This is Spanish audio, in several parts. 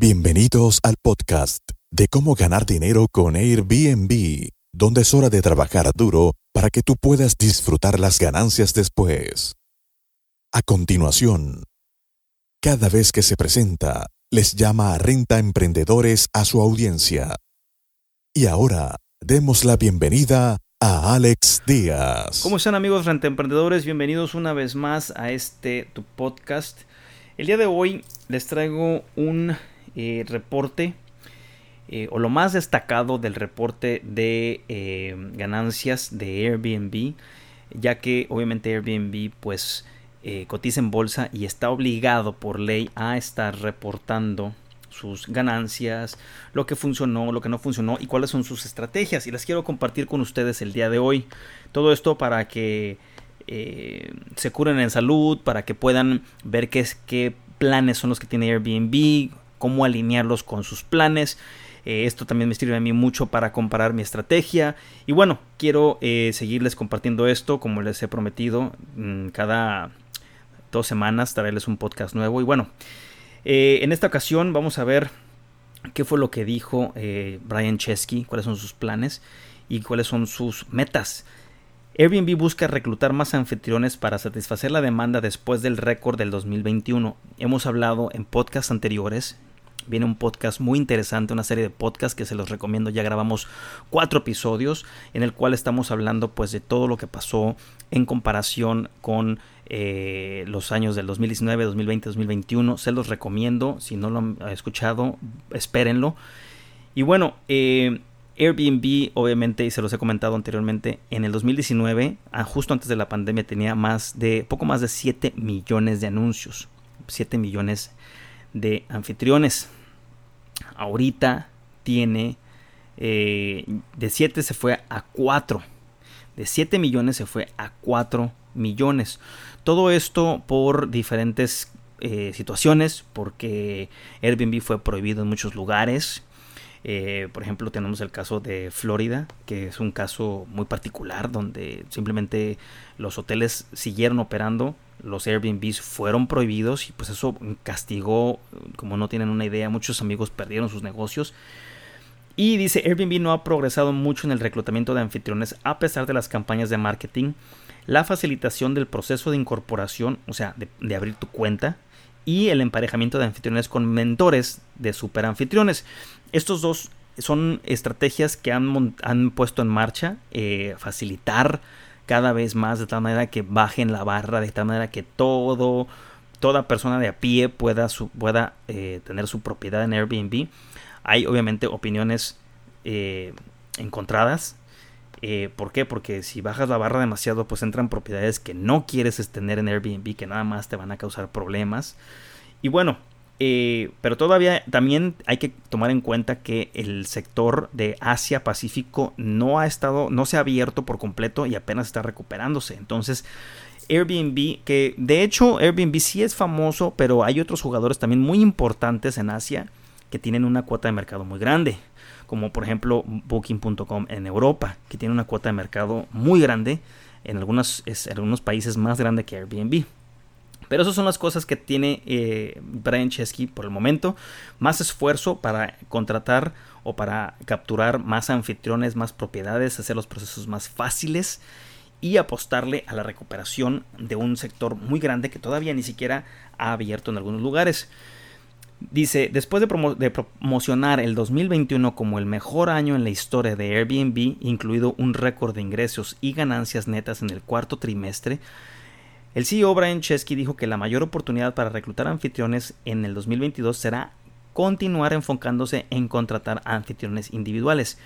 Bienvenidos al podcast de cómo ganar dinero con Airbnb, donde es hora de trabajar duro para que tú puedas disfrutar las ganancias después. A continuación, cada vez que se presenta, les llama a Renta Emprendedores a su audiencia. Y ahora, demos la bienvenida a Alex Díaz. ¿Cómo están amigos Renta Emprendedores? Bienvenidos una vez más a este tu podcast. El día de hoy les traigo un eh, reporte eh, o lo más destacado del reporte de eh, ganancias de Airbnb, ya que obviamente Airbnb pues cotiza en bolsa y está obligado por ley a estar reportando sus ganancias, lo que funcionó, lo que no funcionó y cuáles son sus estrategias. Y las quiero compartir con ustedes el día de hoy. Todo esto para que se curen en salud, para que puedan ver qué, qué planes son los que tiene Airbnb, cómo alinearlos con sus planes. Eh, esto también me sirve a mí mucho para comparar mi estrategia. Y bueno, quiero eh, seguirles compartiendo esto como les he prometido. Mm, cada dos semanas traerles un podcast nuevo. Y bueno, eh, en esta ocasión vamos a ver qué fue lo que dijo Brian Chesky, cuáles son sus planes y cuáles son sus metas. Airbnb busca reclutar más anfitriones para satisfacer la demanda después del récord del 2021. Hemos hablado en podcasts anteriores Viene un podcast muy interesante, una serie de podcasts que se los recomiendo. Ya grabamos cuatro episodios en el cual estamos hablando pues de todo lo que pasó en comparación con eh, los años del 2019, 2020, 2021. Se los recomiendo. Si no lo han escuchado, espérenlo. Y bueno, eh, Airbnb, obviamente, y se los he comentado anteriormente, en el 2019, ah, justo antes de la pandemia, tenía más de, poco más de 7 millones de anuncios. 7 millones de anfitriones ahorita tiene eh, de 7 se fue a 4. De 7 millones se fue a 4 millones. Todo esto por diferentes eh, situaciones, porque Airbnb fue prohibido en muchos lugares. Eh, por ejemplo, tenemos el caso de Florida, que es un caso muy particular, donde simplemente los hoteles siguieron operando los Airbnbs fueron prohibidos y pues eso castigó, como no tienen una idea, muchos amigos perdieron sus negocios. Y dice, Airbnb no ha progresado mucho en el reclutamiento de anfitriones a pesar de las campañas de marketing, la facilitación del proceso de incorporación, o sea, de, abrir tu cuenta, y el emparejamiento de anfitriones con mentores de super anfitriones. Estos dos son estrategias que han, han puesto en marcha, eh, facilitar cada vez más de tal manera que bajen la barra, de tal manera que todo, toda persona de a pie pueda, pueda eh, tener su propiedad en Airbnb. Hay obviamente opiniones eh, encontradas. Eh, ¿Por qué? Porque si bajas la barra demasiado, pues entran propiedades que no quieres tener en Airbnb, que nada más te van a causar problemas. Y bueno, eh, pero todavía también hay que tomar en cuenta que el sector de Asia Pacífico no ha estado, no se ha abierto por completo y apenas está recuperándose. Entonces, Airbnb, que de hecho Airbnb sí es famoso, pero hay otros jugadores también muy importantes en Asia que tienen una cuota de mercado muy grande, como por ejemplo Booking.com en Europa, que tiene una cuota de mercado muy grande, en, algunos, en algunos países más grande que Airbnb. Pero esas son las cosas que tiene eh, Brian Chesky por el momento. Más esfuerzo para contratar o para capturar más anfitriones, más propiedades, hacer los procesos más fáciles y apostarle a la recuperación de un sector muy grande que todavía ni siquiera ha abierto en algunos lugares. Dice, después de, de, promocionar el 2021 como el mejor año en la historia de Airbnb, incluido un récord de ingresos y ganancias netas en el cuarto trimestre, el CEO Brian Chesky dijo que la mayor oportunidad para reclutar anfitriones en el 2022 será continuar enfocándose en contratar anfitriones individuales.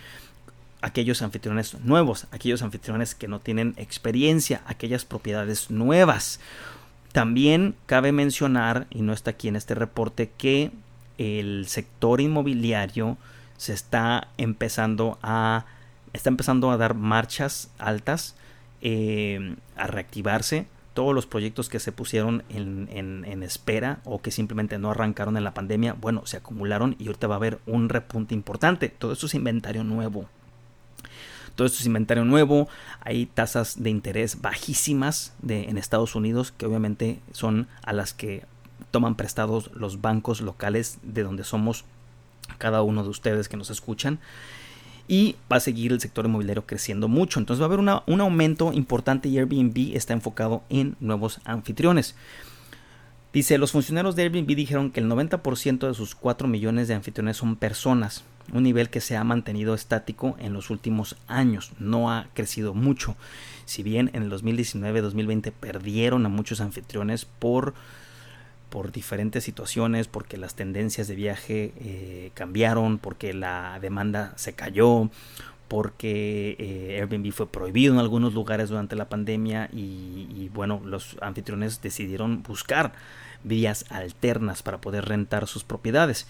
Aquellos anfitriones nuevos, aquellos anfitriones que no tienen experiencia, aquellas propiedades nuevas. También cabe mencionar, y no está aquí en este reporte, que el sector inmobiliario se está empezando a está empezando a dar marchas altas, eh, a reactivarse todos los proyectos que se pusieron en, espera o que simplemente no arrancaron en la pandemia, bueno, se acumularon y ahorita va a haber un repunte importante. Todo esto es inventario nuevo. Todo esto es inventario nuevo. Hay tasas de interés bajísimas de, en Estados Unidos que obviamente son a las que toman prestados los bancos locales de donde somos cada uno de ustedes que nos escuchan y va a seguir el sector inmobiliario creciendo mucho. Entonces va a haber un aumento importante y Airbnb está enfocado en nuevos anfitriones. Dice, los funcionarios de Airbnb dijeron que el 90% de sus 4 millones de anfitriones son personas, un nivel que se ha mantenido estático en los últimos años, no ha crecido mucho. Si bien en el 2019-2020 perdieron a muchos anfitriones por por diferentes situaciones, porque las tendencias de viaje eh, cambiaron, porque la demanda se cayó, porque eh, Airbnb fue prohibido en algunos lugares durante la pandemia y, bueno, los anfitriones decidieron buscar vías alternas para poder rentar sus propiedades.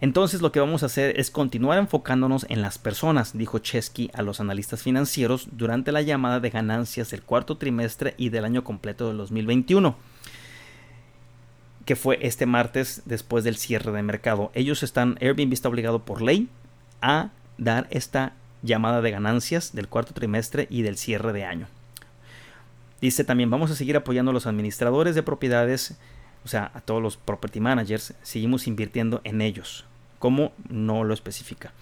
Entonces lo que vamos a hacer es continuar enfocándonos en las personas, dijo Chesky a los analistas financieros durante la llamada de ganancias del cuarto trimestre y del año completo de 2021 que fue este martes después del cierre de mercado. Ellos están, Airbnb está obligado por ley a dar esta llamada de ganancias del cuarto trimestre y del cierre de año. Dice también, vamos a seguir apoyando a los administradores de propiedades, o sea, a todos los property managers, seguimos invirtiendo en ellos. ¿Cómo? No lo especifica.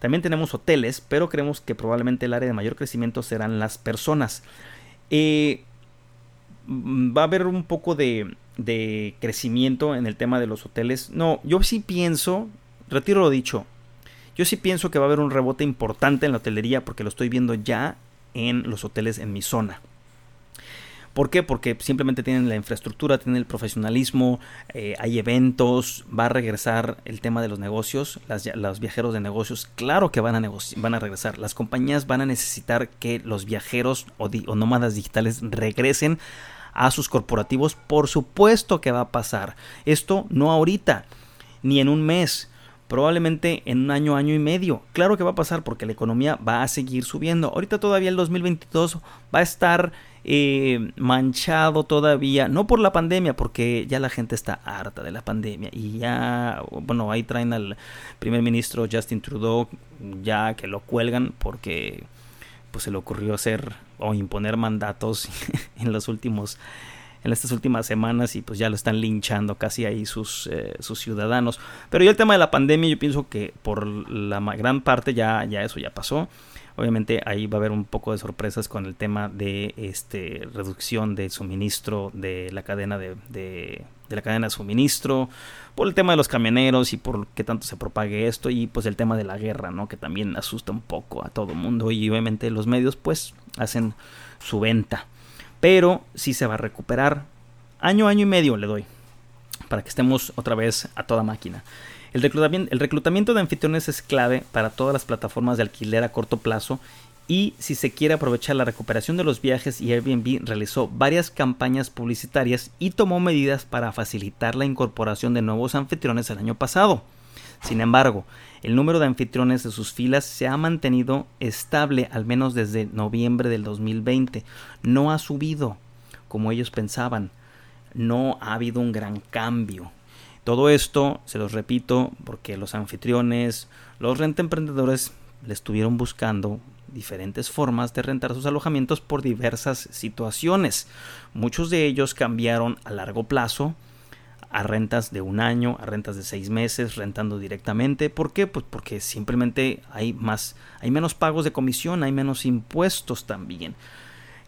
También tenemos hoteles, pero creemos que probablemente el área de mayor crecimiento serán las personas. Eh, va a haber un poco de, de crecimiento en el tema de los hoteles. No, yo sí pienso, retiro lo dicho, yo sí pienso que va a haber un rebote importante en la hotelería porque lo estoy viendo ya en los hoteles en mi zona. ¿Por qué? Porque simplemente tienen la infraestructura, tienen el profesionalismo, eh, hay eventos, va a regresar el tema de los negocios, los viajeros de negocios, claro que van a, van a regresar. Las compañías van a necesitar que los viajeros o, o nómadas digitales regresen a sus corporativos, por supuesto que va a pasar. Esto no ahorita, ni en un mes, probablemente en un año, año y medio. Claro que va a pasar porque la economía va a seguir subiendo. Ahorita todavía el 2022 va a estar eh, manchado todavía, no por la pandemia, porque ya la gente está harta de la pandemia y ya, bueno, ahí traen al primer ministro Justin Trudeau, ya que lo cuelgan porque pues se le ocurrió hacer o imponer mandatos en los últimos en estas últimas semanas y pues ya lo están linchando casi ahí sus, eh, sus ciudadanos. Pero yo el tema de la pandemia yo pienso que por la gran parte ya, ya eso ya pasó. Obviamente ahí va a haber un poco de sorpresas con el tema de este reducción de suministro de la cadena de, de, de la cadena de suministro, por el tema de los camioneros y por qué tanto se propague esto y pues el tema de la guerra, ¿no? Que también asusta un poco a todo el mundo y obviamente los medios pues hacen su venta. Pero sí se va a recuperar. Año, año y medio le doy. Para que estemos otra vez a toda máquina. El reclutamiento, el reclutamiento de anfitriones es clave para todas las plataformas de alquiler a corto plazo y si se quiere aprovechar la recuperación de los viajes y Airbnb realizó varias campañas publicitarias y tomó medidas para facilitar la incorporación de nuevos anfitriones el año pasado. Sin embargo, el número de anfitriones de sus filas se ha mantenido estable al menos desde noviembre del 2020. No ha subido como ellos pensaban. No ha habido un gran cambio. Todo esto, se los repito, porque los anfitriones, los renta emprendedores le estuvieron buscando diferentes formas de rentar sus alojamientos por diversas situaciones. Muchos de ellos cambiaron a largo plazo a rentas de un año, a rentas de seis meses, rentando directamente. ¿Por qué? Pues porque simplemente hay más, hay menos pagos de comisión, hay menos impuestos también.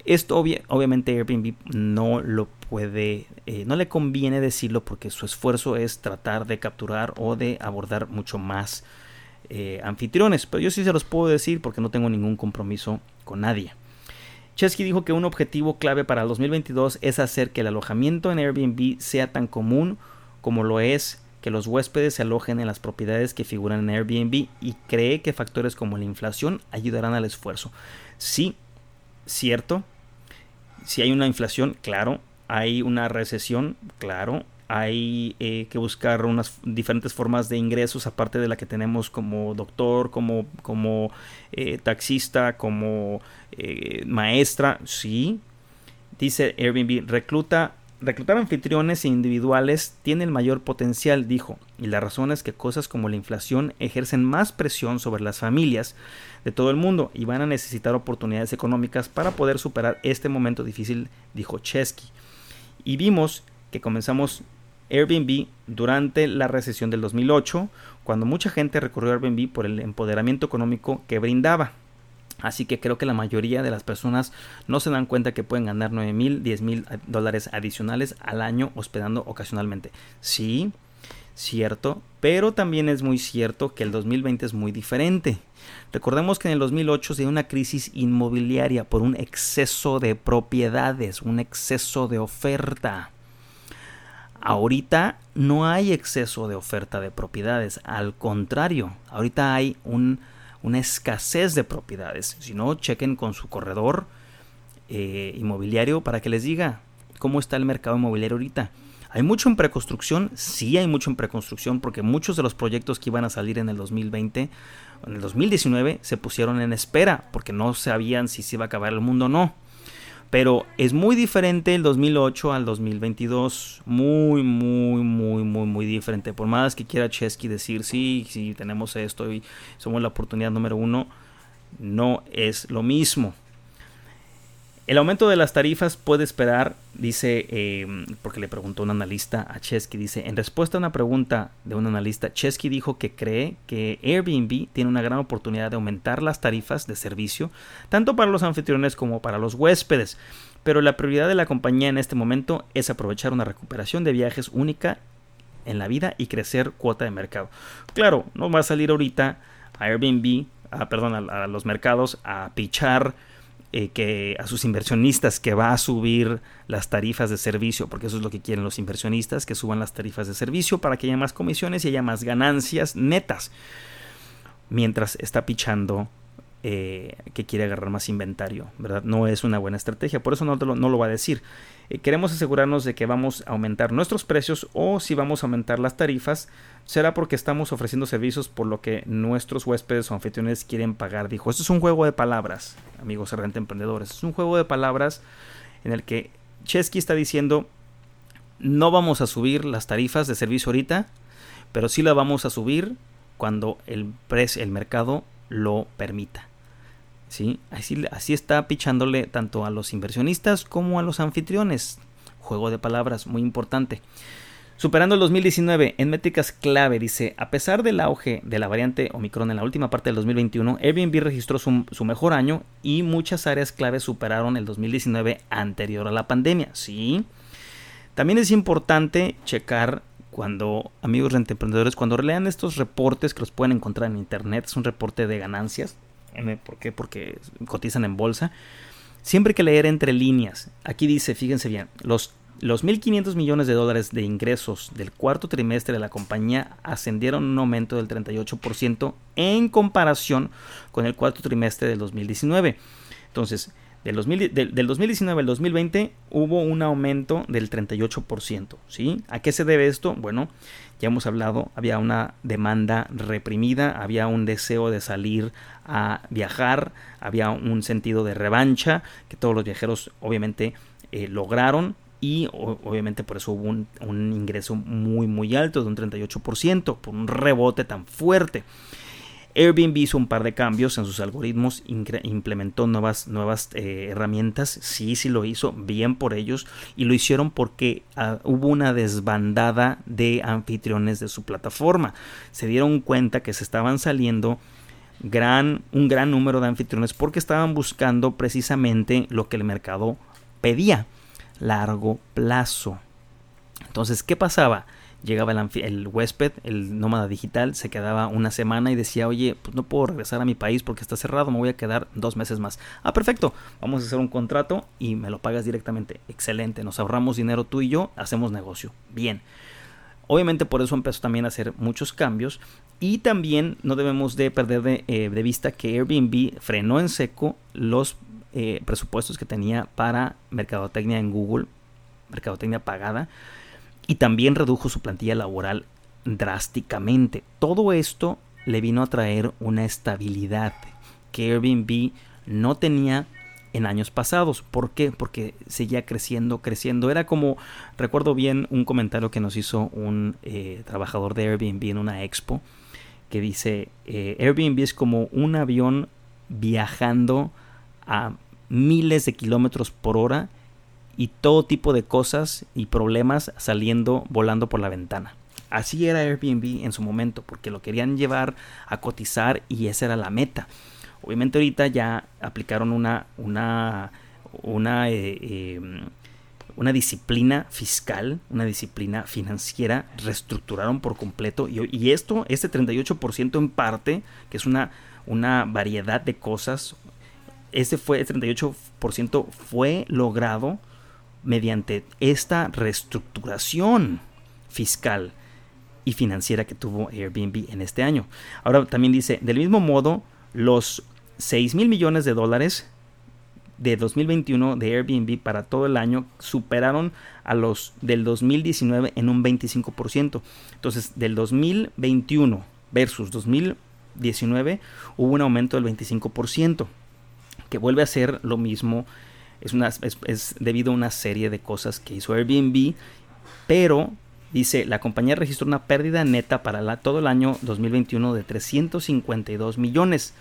Esto obviamente Airbnb no lo puede, eh, no le conviene decirlo porque su esfuerzo es tratar de capturar o de abordar mucho más eh, anfitriones, pero yo sí se los puedo decir porque no tengo ningún compromiso con nadie. Chesky dijo que un objetivo clave para el 2022 es hacer que el alojamiento en Airbnb sea tan común como lo es que los huéspedes se alojen en las propiedades que figuran en Airbnb y cree que factores como la inflación ayudarán al esfuerzo. Sí, cierto. Si hay una inflación, claro. Hay una recesión, claro hay eh, que buscar unas diferentes formas de ingresos aparte de la que tenemos como doctor, como, como eh, taxista, como eh, maestra, sí. Dice Airbnb, recluta, reclutar anfitriones individuales tiene el mayor potencial, dijo, y la razón es que cosas como la inflación ejercen más presión sobre las familias de todo el mundo y van a necesitar oportunidades económicas para poder superar este momento difícil, dijo Chesky. Y vimos que comenzamos Airbnb durante la recesión del 2008, cuando mucha gente recurrió a Airbnb por el empoderamiento económico que brindaba. Así que creo que la mayoría de las personas no se dan cuenta que pueden ganar 9 mil, 10 mil dólares adicionales al año hospedando ocasionalmente. Sí, cierto, pero también es muy cierto que el 2020 es muy diferente. Recordemos que en el 2008 se dio una crisis inmobiliaria por un exceso de propiedades, un exceso de oferta. Ahorita no hay exceso de oferta de propiedades, al contrario, ahorita hay un, una escasez de propiedades. Si no, chequen con su corredor eh, inmobiliario para que les diga cómo está el mercado inmobiliario ahorita. ¿Hay mucho en preconstrucción? Sí hay mucho en preconstrucción porque muchos de los proyectos que iban a salir en el 2020, en el 2019, se pusieron en espera porque no sabían si se iba a acabar el mundo o no. Pero es muy diferente el 2008 al 2022. Muy, muy, muy, muy, muy diferente. Por más que quiera Chesky decir, sí, sí, tenemos esto y somos la oportunidad número uno, no es lo mismo. El aumento de las tarifas puede esperar, dice, em, porque le preguntó un analista a Chesky, dice, en respuesta a una pregunta de un analista, Chesky dijo que cree que Airbnb tiene una gran oportunidad de aumentar las tarifas de servicio, tanto para los anfitriones como para los huéspedes, pero la prioridad de la compañía en este momento es aprovechar una recuperación de viajes única en la vida y crecer cuota de mercado. Claro, no va a salir ahorita a Airbnb, a, perdón, a los mercados a pichar eh, que a sus inversionistas que va a subir las tarifas de servicio, porque eso es lo que quieren los inversionistas, que suban las tarifas de servicio para que haya más comisiones y haya más ganancias netas, mientras está pichando eh, que quiere agarrar más inventario, ¿verdad? No es una buena estrategia, por eso no, lo, va a decir. Eh, queremos asegurarnos de que vamos a aumentar nuestros precios o si vamos a aumentar las tarifas, será porque estamos ofreciendo servicios por lo que nuestros huéspedes o anfitriones quieren pagar. Dijo, esto es un juego de palabras, amigos renta emprendedores. Es un juego de palabras en el que Chesky está diciendo, no vamos a subir las tarifas de servicio ahorita, pero sí la vamos a subir cuando el, precio, el mercado lo permita. ¿Sí? Así, está pichándole tanto a los inversionistas como a los anfitriones. Juego de palabras muy importante. Superando el 2019 en métricas clave, dice, a pesar del auge de la variante Omicron en la última parte del 2021, Airbnb registró su, su, mejor año y muchas áreas clave superaron el 2019 anterior a la pandemia. Sí. También es importante checar cuando, amigos rentemprendedores, cuando lean estos reportes que los pueden encontrar en internet, es un reporte de ganancias. ¿Por qué? Porque cotizan en bolsa. Siempre hay que leer entre líneas. Aquí dice, fíjense bien, los, los 1.500 millones de dólares de ingresos del cuarto trimestre de la compañía ascendieron un aumento del 38% en comparación con el cuarto trimestre del 2019. Entonces, del, 2019 al 2020 hubo un aumento del 38%. ¿sí? ¿A qué se debe esto? Bueno, ya hemos hablado, había una demanda reprimida, había un deseo de salir a viajar, había un sentido de revancha que todos los viajeros obviamente eh, lograron y obviamente por eso hubo un, un, ingreso muy muy alto de un 38% por un rebote tan fuerte. Airbnb hizo un par de cambios en sus algoritmos, implementó nuevas, nuevas eh, herramientas, sí, sí lo hizo, bien por ellos, y lo hicieron porque ah, hubo una desbandada de anfitriones de su plataforma. Se dieron cuenta que se estaban saliendo gran, un gran número de anfitriones porque estaban buscando precisamente lo que el mercado pedía, largo plazo. Entonces, ¿qué pasaba? Llegaba el, huésped, el nómada digital, se quedaba una semana y decía, oye, pues no puedo regresar a mi país porque está cerrado, me voy a quedar dos meses más. Ah, perfecto, vamos a hacer un contrato y me lo pagas directamente. Excelente, nos ahorramos dinero tú y yo, hacemos negocio. Bien. Obviamente por eso empezó también a hacer muchos cambios y también no debemos de perder de, eh, vista que Airbnb frenó en seco los eh, presupuestos que tenía para mercadotecnia en Google, mercadotecnia pagada y también redujo su plantilla laboral drásticamente. Todo esto le vino a traer una estabilidad que Airbnb no tenía en años pasados. ¿Por qué? Porque seguía creciendo, creciendo. Era como, recuerdo bien un comentario que nos hizo un eh, trabajador de Airbnb en una expo, que dice, eh, Airbnb es como un avión viajando a miles de kilómetros por hora y todo tipo de cosas y problemas saliendo volando por la ventana. Así era Airbnb en su momento, porque lo querían llevar a cotizar y esa era la meta. Obviamente ahorita ya aplicaron una, una, una, eh, em, una disciplina fiscal, una disciplina financiera, reestructuraron por completo y, esto, este 38% en parte, que es una, una variedad de cosas, ese fue, el 38% fue logrado mediante esta reestructuración fiscal y financiera que tuvo Airbnb en este año. Ahora también dice, del mismo modo, los 6 mil millones de dólares de 2021 de Airbnb para todo el año superaron a los del 2019 en un 25%. Entonces, del 2021 versus 2019 hubo un aumento del 25%, que vuelve a ser lo mismo. Es, debido a una serie de cosas que hizo Airbnb, pero dice, la compañía registró una pérdida neta para todo el año 2021 de 352 millones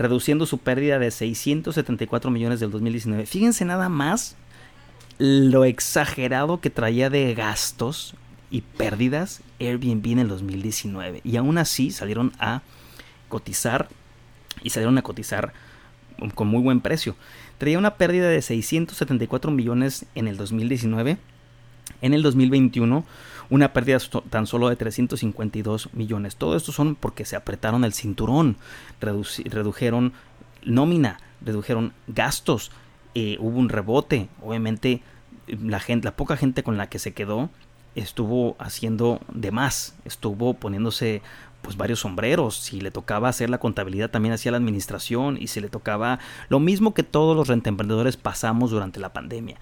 reduciendo su pérdida de 674 millones del 2019. Fíjense nada más lo exagerado que traía de gastos y pérdidas Airbnb en el 2019. Y aún así salieron a cotizar y salieron a cotizar con muy buen precio. Traía una pérdida de 674 millones en el 2019. En el 2021 una pérdida tan solo de 352 millones. Todo esto son porque se apretaron el cinturón, redujeron nómina, redujeron gastos, eh, hubo un rebote, obviamente la gente, la poca gente con la que se quedó estuvo haciendo de más, estuvo poniéndose pues varios sombreros, si le tocaba hacer la contabilidad también hacía la administración y si le tocaba lo mismo que todos los rentemprendedores pasamos durante la pandemia.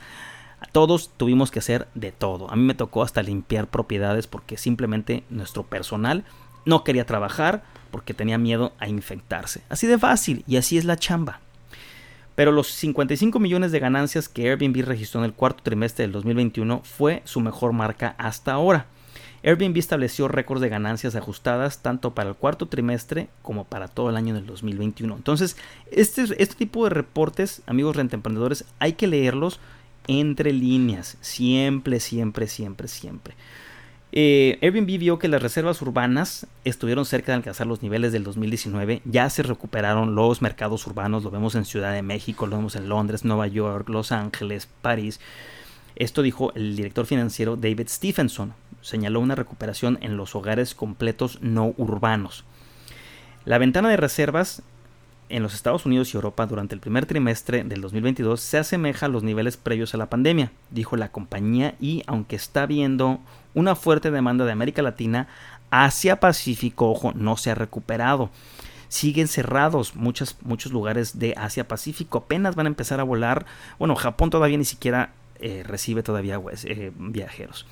Todos tuvimos que hacer de todo. A mí me tocó hasta limpiar propiedades porque simplemente nuestro personal no quería trabajar porque tenía miedo a infectarse. Así de fácil y así es la chamba. Pero los 55 millones de ganancias que Airbnb registró en el cuarto trimestre del 2021 fue su mejor marca hasta ahora. Airbnb estableció récords de ganancias ajustadas tanto para el cuarto trimestre como para todo el año del 2021. Entonces, este, este tipo de reportes, amigos rentemprendedores, hay que leerlos entre líneas, siempre, siempre, siempre, siempre. Eh, Airbnb vio que las reservas urbanas estuvieron cerca de alcanzar los niveles del 2019, ya se recuperaron los mercados urbanos, lo vemos en Ciudad de México, lo vemos en Londres, Nueva York, Los Ángeles, París. Esto dijo el director financiero David Stephenson, señaló una recuperación en los hogares completos no urbanos. La ventana de reservas en los Estados Unidos y Europa durante el primer trimestre del 2022 se asemeja a los niveles previos a la pandemia, dijo la compañía, y aunque está viendo una fuerte demanda de América Latina, Asia Pacífico, ojo, no se ha recuperado. Siguen cerrados muchos, muchos lugares de Asia Pacífico, apenas van a empezar a volar. Bueno, Japón todavía ni siquiera eh, recibe todavía pues, eh, viajeros.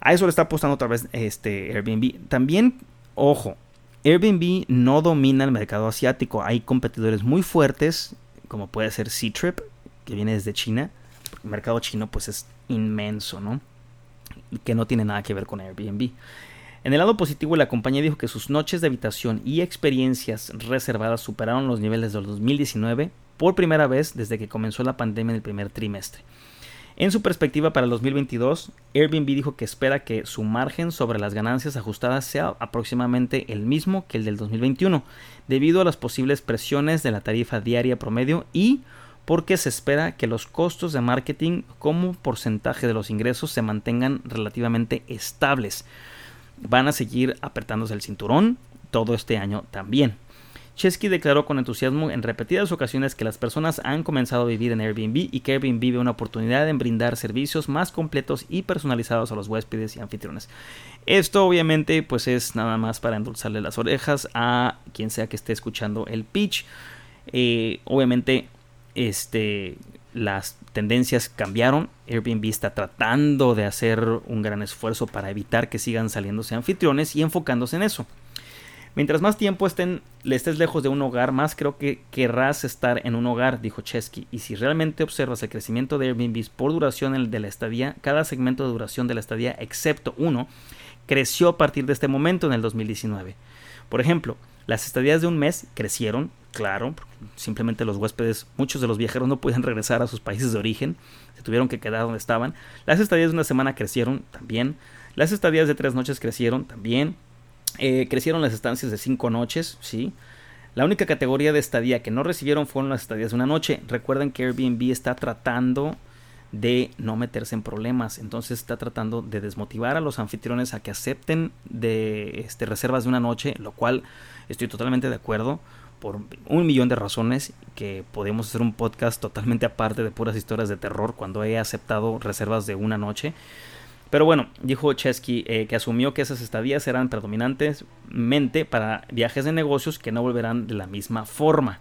A eso le está apostando otra vez este Airbnb. También, ojo, Airbnb no domina el mercado asiático. Hay competidores muy fuertes, como puede ser Ctrip, que viene desde China. El mercado chino pues es inmenso, ¿no? Que no tiene nada que ver con Airbnb. En el lado positivo, la compañía dijo que sus noches de habitación y experiencias reservadas superaron los niveles del 2019 por primera vez desde que comenzó la pandemia en el primer trimestre. En su perspectiva para el 2022, Airbnb dijo que espera que su margen sobre las ganancias ajustadas sea aproximadamente el mismo que el del 2021, debido a las posibles presiones de la tarifa diaria promedio y porque se espera que los costos de marketing como porcentaje de los ingresos se mantengan relativamente estables. Van a seguir apretándose el cinturón todo este año también. Chesky declaró con entusiasmo en repetidas ocasiones que las personas han comenzado a vivir en Airbnb y que Airbnb ve una oportunidad en brindar servicios más completos y personalizados a los huéspedes y anfitriones. Esto obviamente pues es nada más para endulzarle las orejas a quien sea que esté escuchando el pitch. Eh, obviamente este, las tendencias cambiaron. Airbnb está tratando de hacer un gran esfuerzo para evitar que sigan saliéndose anfitriones y enfocándose en eso. Mientras más tiempo estén, le estés lejos de un hogar, más creo que querrás estar en un hogar, dijo Chesky. Y si realmente observas el crecimiento de Airbnb por duración de la estadía, cada segmento de duración de la estadía, excepto uno, creció a partir de este momento en el 2019. Por ejemplo, las estadías de un mes crecieron claro, simplemente los huéspedes, muchos de los viajeros no pueden regresar a sus países de origen, se tuvieron que quedar donde estaban. Las estadías de una semana crecieron también, las estadías de tres noches crecieron también, eh, crecieron las estancias de cinco noches, sí. La única categoría de estadía que no recibieron fueron las estadías de una noche. Recuerden que Airbnb está tratando de no meterse en problemas. Entonces está tratando de desmotivar a los anfitriones a que acepten de este, reservas de una noche, lo cual estoy totalmente de acuerdo por un millón de razones que podemos hacer un podcast totalmente aparte de puras historias de terror cuando he aceptado reservas de una noche. Pero bueno, dijo Chesky eh, que asumió que esas estadías eran predominantemente para viajes de negocios que no volverán de la misma forma.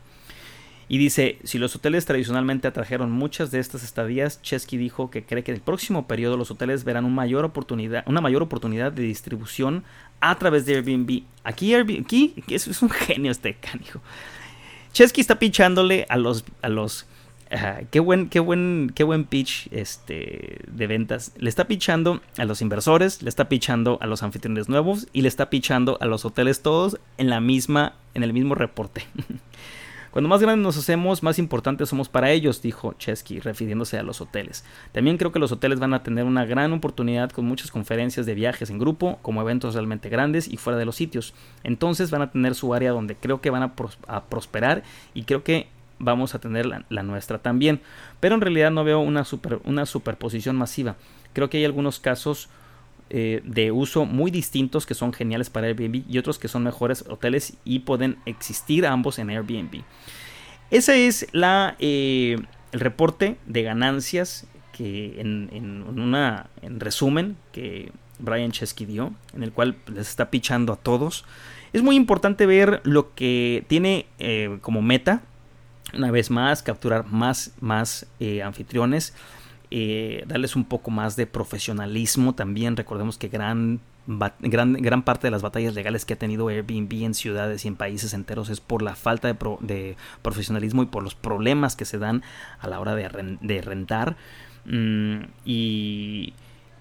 Y dice, si los hoteles tradicionalmente atrajeron muchas de estas estadías, Chesky dijo que cree que en el próximo periodo los hoteles verán una mayor oportunidad, una mayor oportunidad de distribución a través de Airbnb. Aquí Airbnb, aquí es, un genio este canijo. Chesky está pichándole a los, a los, qué buen, qué buen, qué buen pitch este, de ventas. Le está pichando a los inversores, le está pichando a los anfitriones nuevos y le está pichando a los hoteles todos en la misma, en el mismo reporte. Cuando más grandes nos hacemos, más importantes somos para ellos, dijo Chesky, refiriéndose a los hoteles. También creo que los hoteles van a tener una gran oportunidad con muchas conferencias de viajes en grupo, como eventos realmente grandes y fuera de los sitios. Entonces van a tener su área donde creo que van a, prosperar y creo que vamos a tener la, nuestra también. Pero en realidad no veo una, superposición masiva. Creo que hay algunos casos eh, de uso muy distintos que son geniales para Airbnb y otros que son mejores hoteles y pueden existir ambos en Airbnb. Ese es la, eh, el reporte de ganancias que en, una, en resumen que Brian Chesky dio, en el cual les está pichando a todos. Es muy importante ver lo que tiene eh, como meta, una vez más, capturar más, más anfitriones eh, darles un poco más de profesionalismo también. Recordemos que gran, gran, gran parte de las batallas legales que ha tenido Airbnb en ciudades y en países enteros es por la falta de, profesionalismo y por los problemas que se dan a la hora de, rentar. Mm, y,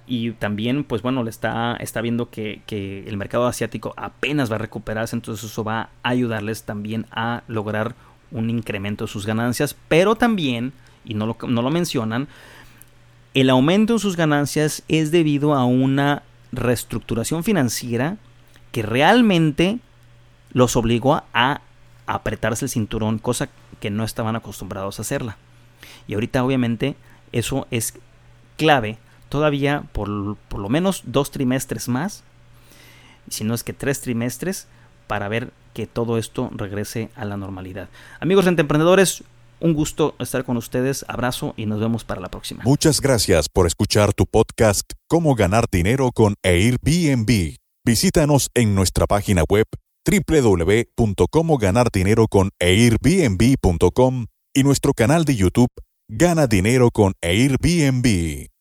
y también, pues bueno, le está, está viendo que, que, el mercado asiático apenas va a recuperarse, entonces eso va a ayudarles también a lograr un incremento de sus ganancias, pero también, y no lo, no lo mencionan, el aumento en sus ganancias es debido a una reestructuración financiera que realmente los obligó a apretarse el cinturón, cosa que no estaban acostumbrados a hacerla. Y ahorita obviamente eso es clave todavía por, por lo menos dos trimestres más, si no es que tres trimestres, para ver que todo esto regrese a la normalidad. Amigos emprendedores, un gusto estar con ustedes, abrazo y nos vemos para la próxima. Muchas gracias por escuchar tu podcast Cómo ganar dinero con Airbnb. Visítanos en nuestra página web www.comoganardineroconairbnb.com y nuestro canal de YouTube Gana Dinero con Airbnb.